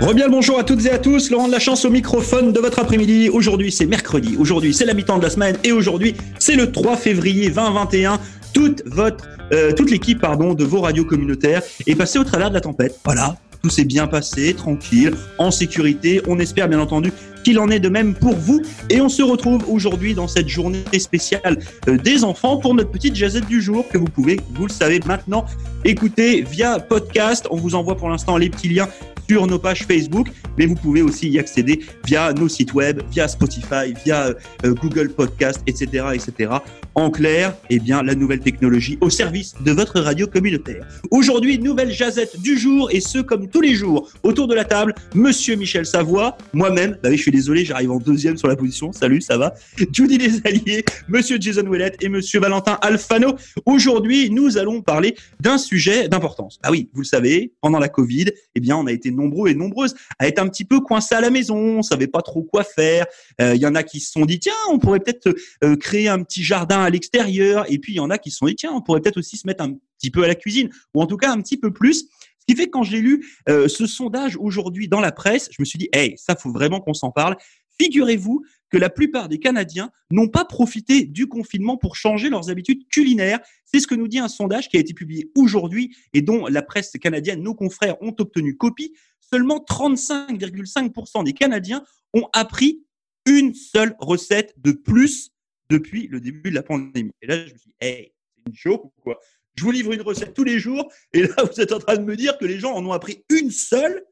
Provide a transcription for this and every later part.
Rebiel, bonjour à toutes et à tous. Laurent de la chance au microphone de votre après-midi. Aujourd'hui, c'est mercredi. Aujourd'hui, c'est la mi-temps de la semaine. Et aujourd'hui, c'est le 3 février 2021. Toute votre, euh, toute l'équipe, pardon, de vos radios communautaires est passée au travers de la tempête. Voilà. Tout s'est bien passé, tranquille, en sécurité. On espère bien entendu qu'il en est de même pour vous. Et on se retrouve aujourd'hui dans cette journée spéciale euh, des enfants pour notre petite jazette du jour que vous pouvez, vous le savez maintenant, écouter via podcast. On vous envoie pour l'instant les petits liens sur nos pages Facebook, mais vous pouvez aussi y accéder via nos sites web, via Spotify, via euh, Google Podcast, etc., etc. En clair, eh bien, la nouvelle technologie au service de votre radio communautaire. Aujourd'hui, nouvelle jazette du jour et ce comme tous les jours. Autour de la table, Monsieur Michel Savoie, moi-même, bah oui, je suis désolé, j'arrive en deuxième sur la position. Salut, ça va? Judy Les Alliés, Monsieur Jason Ouellet et Monsieur Valentin Alfano. Aujourd'hui, nous allons parler d'un sujet d'importance. Ah oui, vous le savez, pendant la Covid, eh bien, on a été nombreux et nombreuses à être petit peu coincés à la maison, on savait pas trop quoi faire. Euh, il y en a qui se sont dit tiens, on pourrait peut-être euh, créer un petit jardin à l'extérieur, et puis il y en a qui se sont dit tiens, on pourrait peut-être aussi se mettre un petit peu à la cuisine, ou en tout cas un petit peu plus. Ce qui fait que quand j'ai lu euh, ce sondage aujourd'hui dans la presse, je me suis dit hey, ça faut vraiment qu'on s'en parle. Figurez-vous que la plupart des Canadiens n'ont pas profité du confinement pour changer leurs habitudes culinaires. C'est ce que nous dit un sondage qui a été publié aujourd'hui et dont la presse canadienne, nos confrères, ont obtenu copie. Seulement 35,5% des Canadiens ont appris une seule recette de plus depuis le début de la pandémie. Et là, je me suis dit, hey, c'est une joke ou quoi? Je vous livre une recette tous les jours et là, vous êtes en train de me dire que les gens en ont appris une seule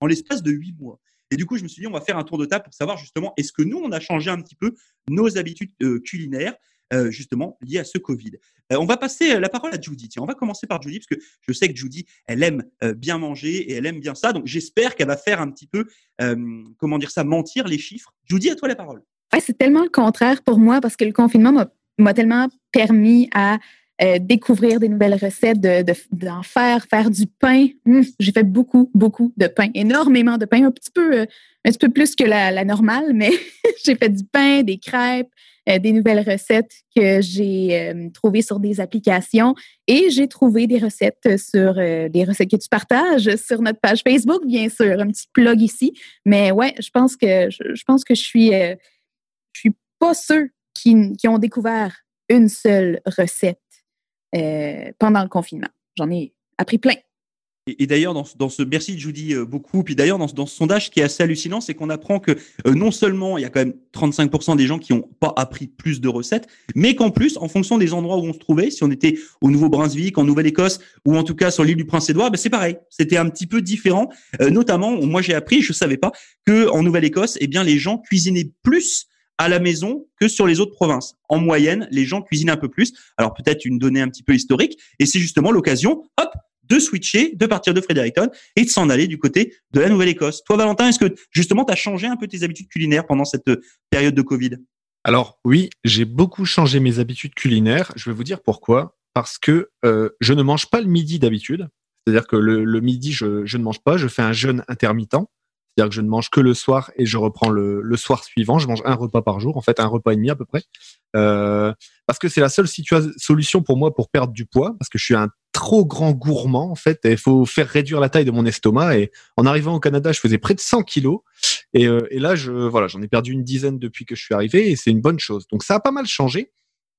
en l'espace de huit mois. Et du coup, je me suis dit, on va faire un tour de table pour savoir justement, est-ce que nous, on a changé un petit peu nos habitudes euh, culinaires, euh, justement, liées à ce Covid. Euh, on va passer la parole à Judy. Tiens, on va commencer par Judy, parce que je sais que Judy, elle aime bien manger et elle aime bien ça. Donc, j'espère qu'elle va faire un petit peu, comment dire ça, mentir les chiffres. Judy, à toi la parole. C'est tellement le contraire pour moi, parce que le confinement m'a tellement permis à euh, découvrir des nouvelles recettes, d'en de, faire, faire du pain. Hum, j'ai fait beaucoup, beaucoup de pain, énormément de pain, un petit peu, euh, un petit peu plus que la, normale, mais j'ai fait du pain, des crêpes, euh, des nouvelles recettes que j'ai trouvées sur des applications et j'ai trouvé des recettes sur des recettes que tu partages sur notre page Facebook, bien sûr, un petit plug ici. Mais ouais, je pense que je, pense que je suis, je suis pas ceux qui, qui ont découvert une seule recette euh, pendant le confinement. J'en ai appris plein. Et, d'ailleurs, dans, ce merci Judy euh, beaucoup, puis d'ailleurs dans, ce sondage, ce qui est assez hallucinant, c'est qu'on apprend que euh, non seulement il y a quand même 35% des gens qui n'ont pas appris plus de recettes, mais qu'en plus, en fonction des endroits où on se trouvait, si on était au Nouveau-Brunswick, en Nouvelle-Écosse, ou en tout cas sur l'île du Prince-Édouard, ben c'est pareil, c'était un petit peu différent. notamment, moi j'ai appris, je savais pas, que en Nouvelle-Écosse, eh bien les gens cuisinaient plus à la maison que sur les autres provinces. En moyenne, les gens cuisinent un peu plus. Alors peut-être une donnée un petit peu historique, et c'est justement l'occasion, hop, de switcher, de partir de Fredericton et de s'en aller du côté de la Nouvelle-Écosse. Toi, Valentin, est-ce que justement tu as changé un peu tes habitudes culinaires pendant cette euh, période de Covid? Alors oui, j'ai beaucoup changé mes habitudes culinaires. Je vais vous dire pourquoi. Parce que euh, je ne mange pas le midi d'habitude. C'est-à-dire que le, midi, je, je, ne mange pas. Je fais un jeûne intermittent. C'est-à-dire que je ne mange que le soir et je reprends le, le, soir suivant. Je mange un repas par jour, en fait, un repas et demi à peu près. Euh, parce que c'est la seule solution pour moi pour perdre du poids, parce que je suis un trop grand gourmand, en fait. Il faut faire réduire la taille de mon estomac. Et en arrivant au Canada, je faisais près de 100 kilos. Et, euh, et là, je, voilà, j'en ai perdu une dizaine depuis que je suis arrivé et c'est une bonne chose. Donc ça a pas mal changé.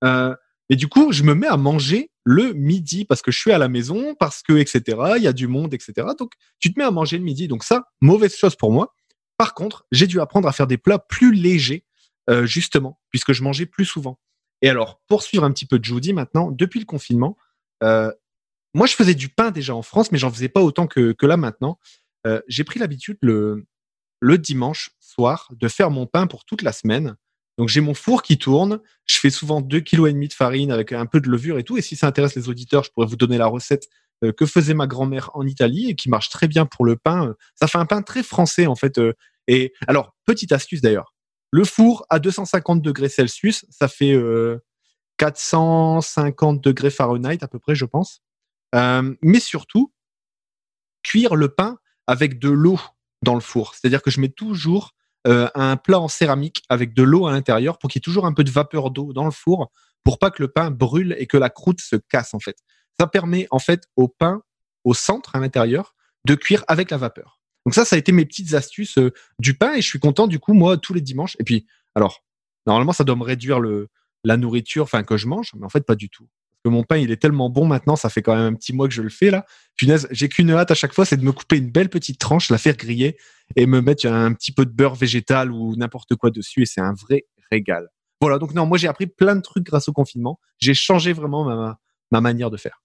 Euh, et du coup, je me mets à manger le midi parce que je suis à la maison, parce que, etc., il y a du monde, etc. Donc, tu te mets à manger le midi. Donc ça, mauvaise chose pour moi. Par contre, j'ai dû apprendre à faire des plats plus légers, euh, justement, puisque je mangeais plus souvent. Et alors, pour suivre un petit peu de Judy maintenant, depuis le confinement, euh, moi, je faisais du pain déjà en France, mais j'en faisais pas autant que, que là maintenant. Euh, j'ai pris l'habitude le, le dimanche soir de faire mon pain pour toute la semaine. Donc j'ai mon four qui tourne, je fais souvent 2,5 kg de farine avec un peu de levure et tout. Et si ça intéresse les auditeurs, je pourrais vous donner la recette euh, que faisait ma grand-mère en Italie et qui marche très bien pour le pain. Ça fait un pain très français en fait. Euh. Et alors, petite astuce d'ailleurs, le four à 250 degrés Celsius, ça fait 450 euh, degrés Fahrenheit à peu près, je pense. mais surtout, cuire le pain avec de l'eau dans le four. C'est-à-dire que je mets toujours euh, un plat en céramique avec de l'eau à l'intérieur pour qu'il y ait toujours un peu de vapeur d'eau dans le four pour pas que le pain brûle et que la croûte se casse en fait. Ça permet en fait au pain au centre à l'intérieur de cuire avec la vapeur. Donc ça, ça a été mes petites astuces euh, du pain et je suis content du coup moi tous les dimanches. Et puis alors normalement ça doit me réduire le la nourriture, enfin que je mange, mais en fait pas du tout. Que mon pain il est tellement bon maintenant, ça fait quand même un petit mois que je le fais là. Punaise, j'ai qu'une hâte à chaque fois, c'est de me couper une belle petite tranche, la faire griller et me mettre un petit peu de beurre végétal ou n'importe quoi dessus et c'est un vrai régal. Voilà, donc non, moi j'ai appris plein de trucs grâce au confinement. J'ai changé vraiment ma, ma manière de faire.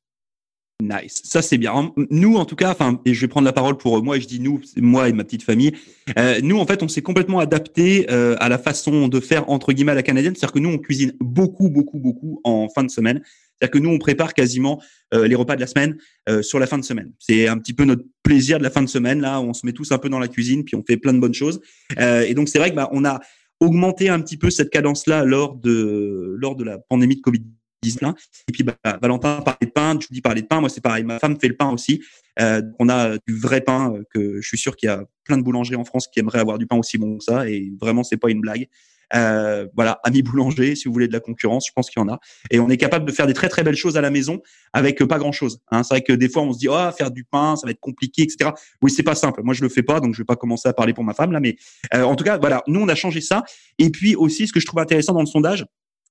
Nice, ça c'est bien. Nous, en tout cas, enfin, et je vais prendre la parole pour moi. Et je dis nous, moi et ma petite famille. Euh, nous, en fait, on s'est complètement adapté euh, à la façon de faire entre guillemets à la canadienne. C'est-à-dire que nous, on cuisine beaucoup, beaucoup, beaucoup en fin de semaine. C'est-à-dire que nous, on prépare quasiment euh, les repas de la semaine euh, sur la fin de semaine. C'est un petit peu notre plaisir de la fin de semaine. Là, on se met tous un peu dans la cuisine, puis on fait plein de bonnes choses. Euh, et donc, c'est vrai que bah, on a augmenté un petit peu cette cadence-là lors de lors de la pandémie de Covid et puis, bah, Valentin parlait de pain, dis parlais de pain. Moi, c'est pareil. Ma femme fait le pain aussi. On a du vrai pain que je suis sûr qu'il y a plein de boulangeries en France qui aimeraient avoir du pain aussi bon que ça. Et vraiment, c'est pas une blague. Euh, voilà, amis boulanger, si vous voulez de la concurrence, je pense qu'il y en a. Et on est capable de faire des très très belles choses à la maison avec pas grand chose. Hein. C'est vrai que des fois on se dit oh faire du pain, ça va être compliqué, etc. Oui, c'est pas simple. Moi je le fais pas, donc je vais pas commencer à parler pour ma femme là. Mais en tout cas, voilà, nous on a changé ça. Et puis aussi, ce que je trouve intéressant dans le sondage,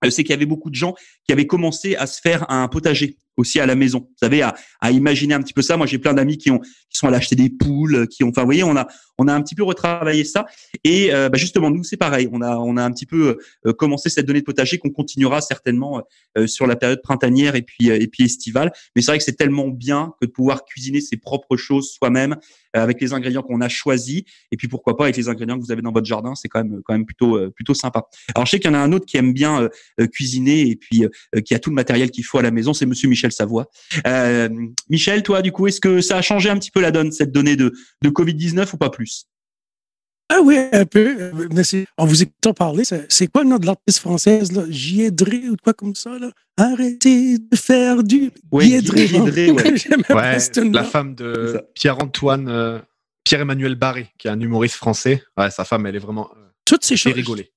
euh, c'est qu'il y avait beaucoup de gens qui avaient commencé à se faire un potager aussi à la maison. Vous savez, à, à imaginer un petit peu ça. Moi, j'ai plein d'amis qui ont qui sont allés acheter des poules, qui ont. Enfin, vous voyez, on a on a un petit peu retravaillé ça. Et euh, bah justement, nous, c'est pareil. On a on a un petit peu euh, commencé cette donnée de potager qu'on continuera certainement euh, sur la période printanière et puis et puis estivale. Mais c'est vrai que c'est tellement bien que de pouvoir cuisiner ses propres choses soi-même avec les ingrédients qu'on a choisis et puis pourquoi pas avec les ingrédients que vous avez dans votre jardin. C'est quand même quand même plutôt plutôt sympa. Alors, je sais qu'il y en a un autre qui aime bien cuisiner et puis qui a tout le matériel qu'il faut à la maison. C'est Monsieur Michel Michel Savoie. Euh, Michel, toi, du coup, est-ce que ça a changé un petit peu la donne, cette donnée de, de Covid-19 ou pas plus? Ah oui, un peu. Mais en vous écoutant parler, c'est quoi le nom de l'artiste française, là? Giedré ou quoi comme ça, là? Arrêtez de faire du oui, Giedré. ouais. la femme de Pierre-Antoine, euh, Pierre-Emmanuel Barré, qui est un humoriste français. Ouais, sa femme, elle est vraiment. Euh, Toutes ces choses. rigoler.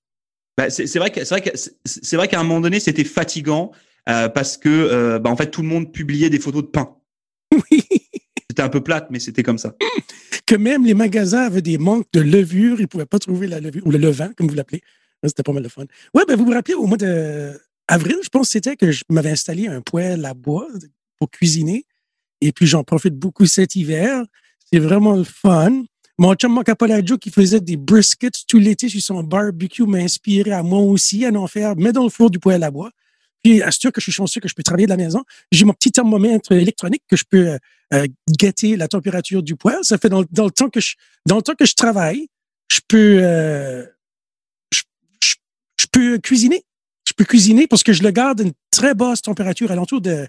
Bah, c'est vrai qu'à un moment donné, c'était fatigant euh, parce que euh, bah, en fait tout le monde publiait des photos de pain. Oui. C'était un peu plate, mais c'était comme ça. Que même les magasins avaient des manques de levure, ils ne pouvaient pas trouver la levure, ou le levain, comme vous l'appelez. C'était pas mal de fun. Ouais, ben vous vous rappelez, au mois d'avril, je pense que c'était que je m'avais installé un poêle à bois pour cuisiner. Et puis j'en profite beaucoup cet hiver. C'est vraiment le fun. Mon chum Macapolaggio qui faisait des briskets tout l'été sur son barbecue m'a inspiré à moi aussi à en faire, mais dans le four du poêle à bois. Puis, que je suis chanceux que je peux travailler de la maison. J'ai mon petit thermomètre électronique que je peux euh, euh la température du poêle. Ça fait dans, dans, le temps que je, dans le temps que je travaille, je peux, euh, je, je, peux cuisiner. Je peux cuisiner parce que je le garde à une très basse température, à l'entour de,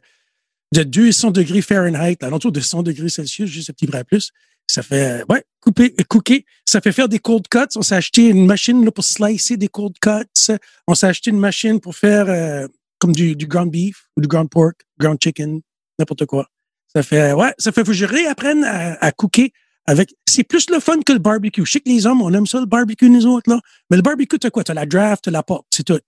de 200 degrés Fahrenheit, à l'entour de 100 degrés Celsius, juste un petit bras plus. Ça fait, ouais, couper, cooker. Ça fait faire des cold cuts. On s'est acheté une machine là, pour slicer des cold cuts. On s'est acheté une machine pour faire euh, comme du, du ground beef ou du ground pork, ground chicken, n'importe quoi. Ça fait, ouais, ça fait, que je réapprenne à, à cooker avec, c'est plus le fun que le barbecue. Je sais que les hommes, on aime ça, le barbecue, nous autres, là. Mais le barbecue, t'as quoi? T'as la draft, t'as la porte, c'est tout.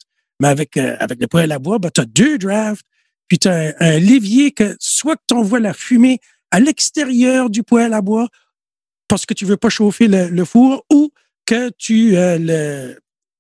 Mais avec, euh, avec le poêle à bois, ben, t'as deux drafts, puis t'as un, un levier que, soit que t'envoies la fumée à l'extérieur du poêle à bois parce que tu veux pas chauffer le, le four ou que tu, euh, le,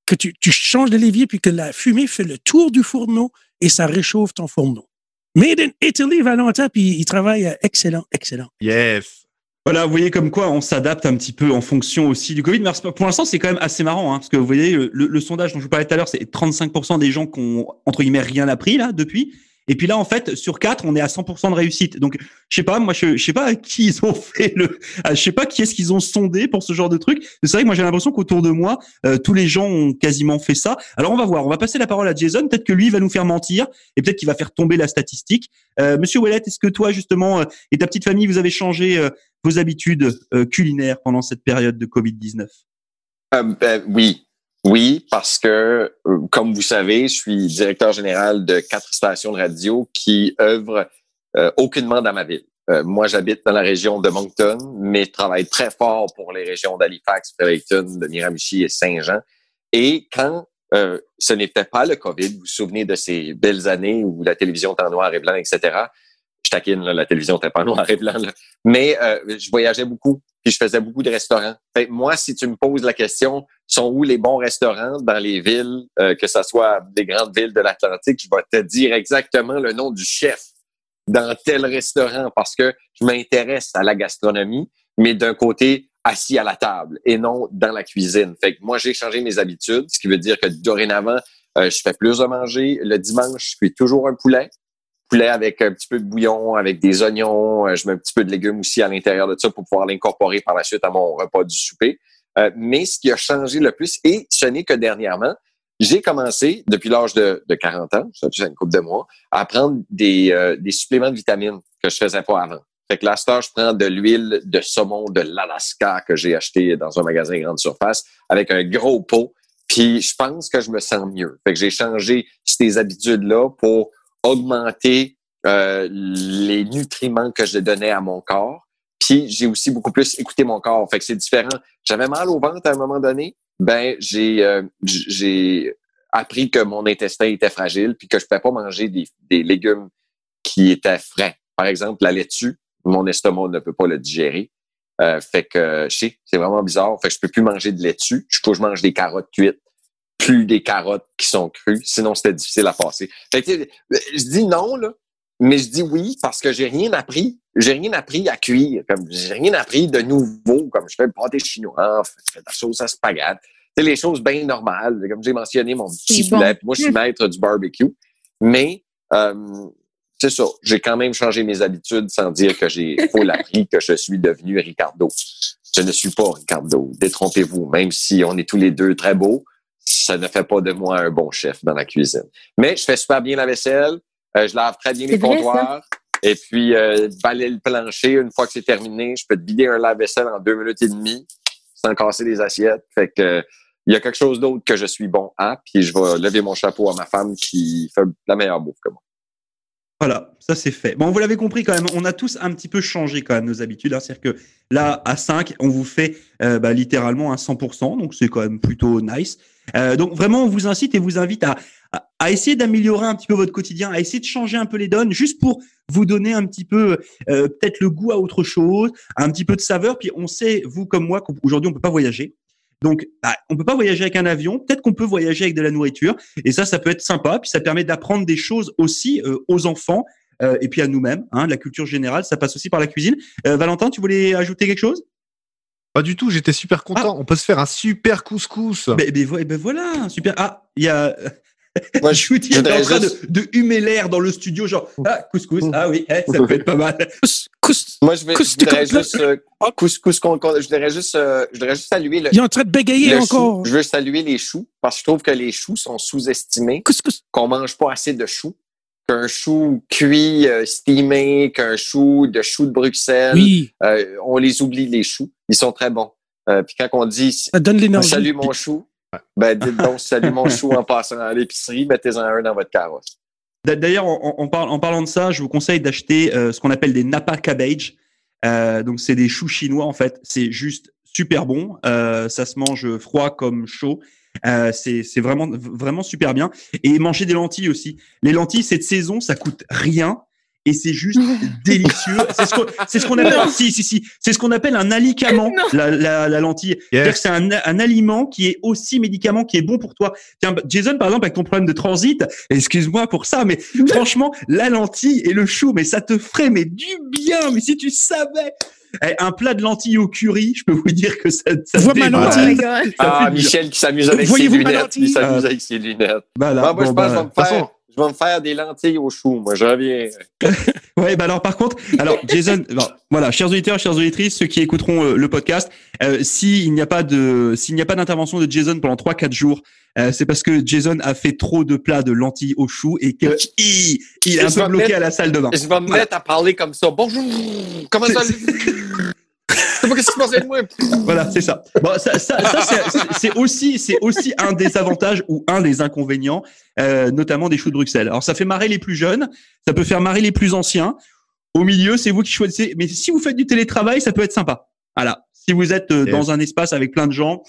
que tu, tu changes de levier puis que la fumée fait le tour du fourneau et ça réchauffe ton fourneau. Made in Italy, Valentin, puis il travaille excellent, excellent. Yes. Voilà, vous voyez comme quoi on s'adapte un petit peu en fonction aussi du Covid. Mais pour l'instant, c'est quand même assez marrant, hein, parce que vous voyez, le, le, sondage dont je vous parlais tout à l'heure, c'est 35% des gens qui ont, entre guillemets, rien appris là depuis. Et puis là, en fait, sur quatre, on est à 100% de réussite. Donc, je sais pas, moi, je, je sais pas à qui ils ont fait le, je sais pas qui est-ce qu'ils ont sondé pour ce genre de truc. C'est vrai que moi, j'ai l'impression qu'autour de moi, euh, tous les gens ont quasiment fait ça. Alors, on va voir. On va passer la parole à Jason. Peut-être que lui va nous faire mentir et peut-être qu'il va faire tomber la statistique. Euh, Monsieur Ouellet, est-ce que toi, justement, euh, et ta petite famille, vous avez changé euh, vos habitudes euh, culinaires pendant cette période de Covid-19 ben, Oui, oui, parce que, euh, comme vous savez, je suis directeur général de quatre stations de radio qui œuvrent euh, aucunement dans ma ville. Euh, moi, j'habite dans la région de Moncton, mais je travaille très fort pour les régions d'Halifax, Fredericton, de Miramichi et Saint-Jean. Et quand euh, ce n'était pas le COVID, vous vous souvenez de ces belles années où la télévision était en noir et blanc, etc. Je taquine, là, la télévision n'était pas en noir et blanc, là. mais je voyageais beaucoup puis je faisais beaucoup de restaurants. Fait moi, si tu me poses la question, sont où les bons restaurants dans les villes, euh, que ce soit des grandes villes de l'Atlantique, je vais te dire exactement le nom du chef dans tel restaurant parce que je m'intéresse à la gastronomie, mais d'un côté assis à la table et non dans la cuisine. Fait que moi, j'ai changé mes habitudes, ce qui veut dire que dorénavant, euh, je fais plus de manger. Le dimanche, je cuis toujours un poulet. Poulet avec un petit peu de bouillon, avec des oignons. Euh, je mets un petit peu de légumes aussi à l'intérieur de ça pour pouvoir l'incorporer par la suite à mon repas du souper. Euh, mais ce qui a changé le plus, et ce n'est que dernièrement, j'ai commencé, depuis l'âge de, de 40 ans, ça fait une couple de mois, à prendre des, des suppléments de vitamines que je faisais pas avant. Fait que là, je prends de l'huile de saumon de l'Alaska que j'ai acheté dans un magasin grande surface avec un gros pot puis je pense que je me sens mieux. Fait que j'ai changé ces habitudes-là pour augmenter euh, les nutriments que je donnais à mon corps. Puis j'ai aussi beaucoup plus écouté mon corps. Fait que c'est différent. J'avais mal au ventre à un moment donné. Ben j'ai euh, j'ai appris que mon intestin était fragile puis que je pouvais pas manger des, des légumes qui étaient frais. Par exemple, la laitue, mon estomac ne peut pas le digérer. Euh, fait que je sais, c'est vraiment bizarre. Fait que je peux plus manger de laitue. Je faut que je mange des carottes cuites, plus des carottes qui sont crues. Sinon, c'était difficile à passer. Fait que, je dis non, là, mais je dis oui parce que j'ai rien appris. J'ai rien appris à cuire. Comme j'ai rien appris de nouveau. Comme je fais le pâté chinois, je fais de la sauce à spaghetti. C'est les choses bien normales. Comme j'ai mentionné mon petit poulet. Moi, je suis maître du barbecue. Mais euh, c'est ça. J'ai quand même changé mes habitudes sans dire que j'ai full appris que je suis devenu Ricardo. Je ne suis pas Ricardo. Détrompez-vous. Même si on est tous les deux très beaux, ça ne fait pas de moi un bon chef dans la cuisine. Mais je fais super bien la vaisselle. Euh, je lave très bien mes comptoirs. Et puis, euh, balayer le plancher, une fois que c'est terminé, je peux te vider un lave-vaisselle en deux minutes et demie sans casser les assiettes. Fait que il y a quelque chose d'autre que je suis bon à, puis je vais lever mon chapeau à ma femme qui fait la meilleure bouffe que moi. Voilà, ça c'est fait. Bon, vous l'avez compris quand même, on a tous un petit peu changé quand même nos habitudes. Hein. C'est-à-dire que là, à 5, on vous fait euh, bah, littéralement un 100%, donc c'est quand même plutôt nice. Euh, donc vraiment, on vous incite et vous invite à, à, essayer d'améliorer un petit peu votre quotidien, à essayer de changer un peu les donnes, juste pour vous donner un petit peu euh, peut-être le goût à autre chose, un petit peu de saveur. Puis on sait, vous comme moi, qu'aujourd'hui on peut pas voyager. Donc, bah, on peut pas voyager avec un avion. Peut-être qu'on peut voyager avec de la nourriture. Et ça, ça peut être sympa. Puis ça permet d'apprendre des choses aussi euh, aux enfants euh, et puis à nous-mêmes. Hein, la culture générale, ça passe aussi par la cuisine. Euh, Valentin, tu voulais ajouter quelque chose? Pas du tout. J'étais super content. Ah. On peut se faire un super couscous. Ben, ben, ben voilà, super. Ah, il y a moi, je suis en train de, de, humer l'air dans le studio, genre, ah, couscous, ah oui, eh, ça peut être pas mal. Couscous. Moi, je, vais, je voudrais juste, euh, couscous, je voudrais juste, euh, je voudrais juste saluer le. Il est en train de bégayer encore. Je veux saluer les choux, parce que je trouve que les choux sont sous-estimés. Couscous. Qu'on mange pas assez de choux. Qu'un chou cuit, euh, steamé, qu'un chou de choux de Bruxelles. Oui. Euh, on les oublie, les choux. Ils sont très bons. Euh, puis quand on dit, ça donne l'énergie. Salut mon chou. Ben, dites donc salut mon chou en passant à l'épicerie, mettez-en un dans votre carrosse. D'ailleurs, en, parlant de ça, je vous conseille d'acheter euh, ce qu'on appelle des Napa Cabbage. Euh, donc, c'est des choux chinois, en fait. C'est juste super bon. Euh, ça se mange froid comme chaud. C'est vraiment, vraiment super bien. Et manger des lentilles aussi. Les lentilles, cette saison, ça coûte rien et c'est juste délicieux. C'est ce qu'on appelle, si, si, si, c'est ce qu'on appelle un alicament, la, la, la, lentille. C'est un, un, aliment qui est aussi médicament qui est bon pour toi. Tiens, Jason, par exemple, avec ton problème de transit, excuse-moi pour ça, mais franchement, la lentille et le chou, mais ça te ferait mais du bien. Mais si tu savais. Eh, un plat de lentilles au curry, je peux vous dire que ça. ça Vois ma lentille. ah, Michel qui s'amuse avec ses lunettes. Il s'amuse avec ses lunettes. Bah là, moi, je pense bah, faire je vais me faire des lentilles au chou. Moi, je reviens. ouais, bah alors par contre, alors Jason, voilà, chers auditeurs, chères auditrices, ceux qui écouteront euh, le podcast, euh, s'il n'y a pas de, s'il n'y a pas d'intervention de Jason pendant 3-4 jours, euh, c'est parce que Jason a fait trop de plats de lentilles au chou et que il, est un peu bloqué à la salle de bain. Je vais me mettre à parler comme ça. Bonjour. Comment ça? Qu'est-ce qui se de moi. Voilà, c'est ça. Bon, ça, ça, ça c'est aussi, c'est aussi un des avantages ou un des inconvénients, euh, notamment des choux de Bruxelles. Alors, ça fait marrer les plus jeunes, ça peut faire marrer les plus anciens. Au milieu, c'est vous qui choisissez. Mais si vous faites du télétravail, ça peut être sympa. Voilà. Si vous êtes euh, dans un espace avec plein de gens,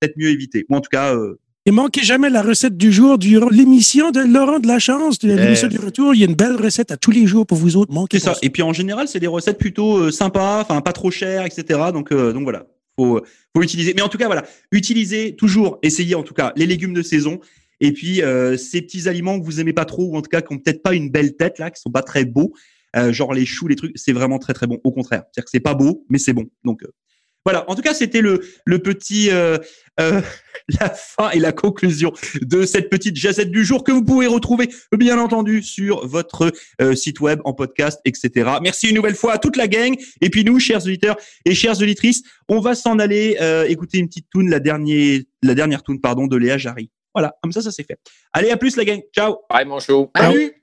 peut-être mieux éviter. Ou en tout cas. Euh... Et manquez jamais la recette du jour durant l'émission de Laurent de la Chance, de l'émission du retour. Il y a une belle recette à tous les jours pour vous autres. Manquez C'est ça. Et puis en général, c'est des recettes plutôt euh, sympas, enfin pas trop chères, etc. Donc, euh, donc voilà, faut, faut utiliser. Mais en tout cas, voilà, utilisez toujours, essayez en tout cas les légumes de saison. Et puis euh, ces petits aliments que vous aimez pas trop ou en tout cas qui ont peut-être pas une belle tête là, qui sont pas très beaux, euh, genre les choux, les trucs, c'est vraiment très très bon. Au contraire, c'est-à-dire que c'est pas beau, mais c'est bon. Donc euh, voilà. En tout cas, c'était le le petit euh, euh, la fin et la conclusion de cette petite jazette du jour que vous pouvez retrouver bien entendu sur votre euh, site web, en podcast, etc. Merci une nouvelle fois à toute la gang. Et puis nous, chers auditeurs et chères auditrices, on va s'en aller euh, écouter une petite tune, la dernière, la dernière tune, pardon, de Léa Jarry. Voilà, comme ça, ça c'est fait. Allez, à plus la gang. Ciao. Bye, mon. Bye. Salut.